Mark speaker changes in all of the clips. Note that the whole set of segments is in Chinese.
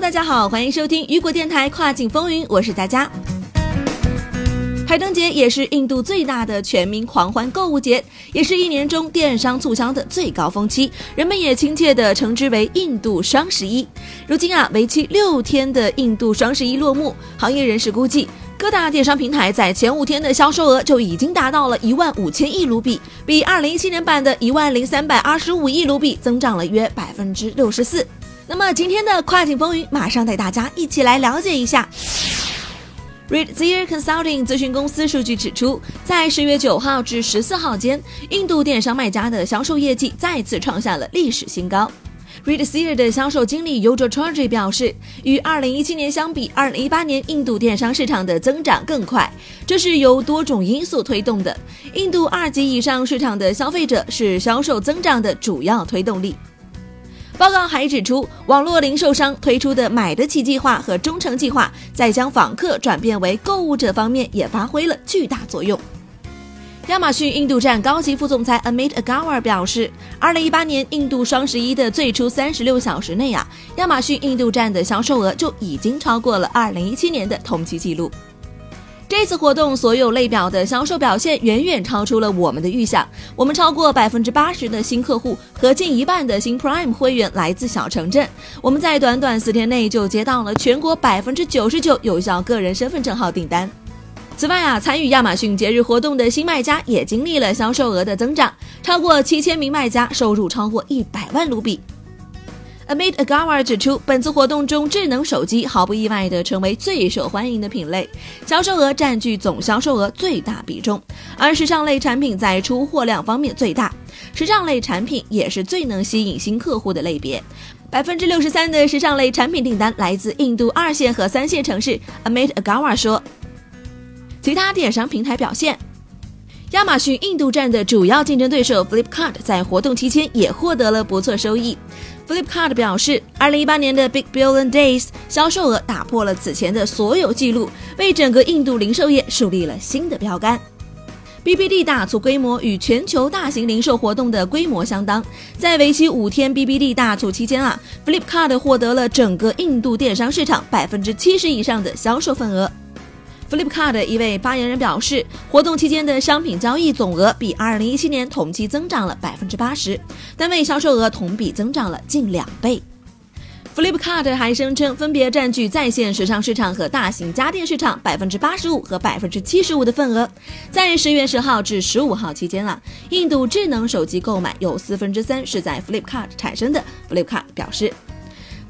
Speaker 1: 大家好，欢迎收听雨果电台跨境风云，我是佳佳。海灯节也是印度最大的全民狂欢购物节，也是一年中电商促销的最高峰期，人们也亲切地称之为印度双十一。如今啊，为期六天的印度双十一落幕，行业人士估计，各大电商平台在前五天的销售额就已经达到了一万五千亿卢比，比二零一七年版的一万零三百二十五亿卢比增长了约百分之六十四。那么今天的跨境风云，马上带大家一起来了解一下。Read Zir Consulting 咨询公司数据指出，在十月九号至十四号间，印度电商卖家的销售业绩再次创下了历史新高。Read Zir 的销售经理 Yojo Charge 表示，与二零一七年相比，二零一八年印度电商市场的增长更快，这是由多种因素推动的。印度二级以上市场的消费者是销售增长的主要推动力。报告还指出，网络零售商推出的“买得起”计划和忠诚计划，在将访客转变为购物者方面也发挥了巨大作用。亚马逊印度站高级副总裁 Amit Agarwal 表示，二零一八年印度双十一的最初三十六小时内啊，亚马逊印度站的销售额就已经超过了二零一七年的同期记录。这次活动所有类表的销售表现远远超出了我们的预想。我们超过百分之八十的新客户和近一半的新 Prime 会员来自小城镇。我们在短短四天内就接到了全国百分之九十九有效个人身份证号订单。此外啊，参与亚马逊节日活动的新卖家也经历了销售额的增长，超过七千名卖家收入超过一百万卢比。Amit Agarwal 指出，本次活动中，智能手机毫不意外地成为最受欢迎的品类，销售额占据总销售额最大比重。而时尚类产品在出货量方面最大，时尚类产品也是最能吸引新客户的类别。百分之六十三的时尚类产品订单来自印度二线和三线城市。Amit Agarwal 说，其他电商平台表现。亚马逊印度站的主要竞争对手 Flipkart 在活动期间也获得了不错收益。Flipkart 表示，2018年的 Big Billion Days 销售额打破了此前的所有记录，为整个印度零售业树立了新的标杆。BBD 大促规模与全球大型零售活动的规模相当，在为期五天 BBD 大促期间啊，Flipkart 获得了整个印度电商市场百分之七十以上的销售份额。Flipkart 一位发言人表示，活动期间的商品交易总额比2017年同期增长了百分之八十，单位销售额同比增长了近两倍。Flipkart 还声称，分别占据在线时尚市场和大型家电市场百分之八十五和百分之七十五的份额。在十月十号至十五号期间啊，印度智能手机购买有四分之三是在 Flipkart 产生的。Flipkart 表示。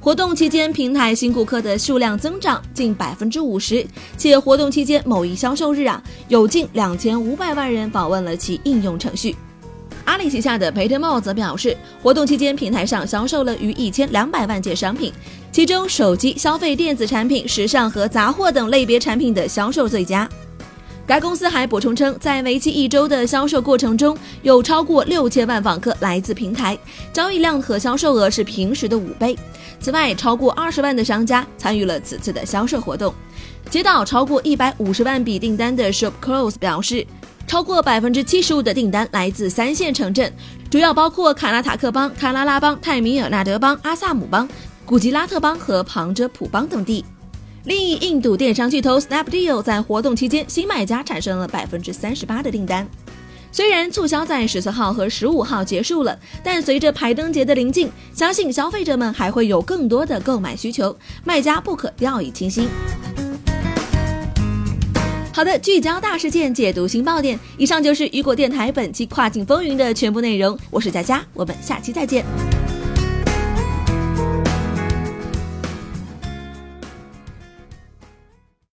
Speaker 1: 活动期间，平台新顾客的数量增长近百分之五十，且活动期间某一销售日啊，有近两千五百万人访问了其应用程序。阿里旗下的培特茂则表示，活动期间平台上销售了逾一千两百万件商品，其中手机、消费电子产品、时尚和杂货等类别产品的销售最佳。该公司还补充称，在为期一周的销售过程中，有超过六千万访客来自平台，交易量和销售额是平时的五倍。此外，超过二十万的商家参与了此次的销售活动。接到超过一百五十万笔订单的 Shop Close 表示，超过百分之七十五的订单来自三线城镇，主要包括卡纳塔克邦、卡拉拉邦、泰米尔纳德邦、阿萨姆邦、古吉拉特邦和旁遮普邦等地。另一印度电商巨头 Snapdeal 在活动期间，新买家产生了百分之三十八的订单。虽然促销在十四号和十五号结束了，但随着排灯节的临近，相信消费者们还会有更多的购买需求，卖家不可掉以轻心。好的，聚焦大事件，解读新爆点。以上就是雨果电台本期跨境风云的全部内容。我是佳佳，我们下期再见。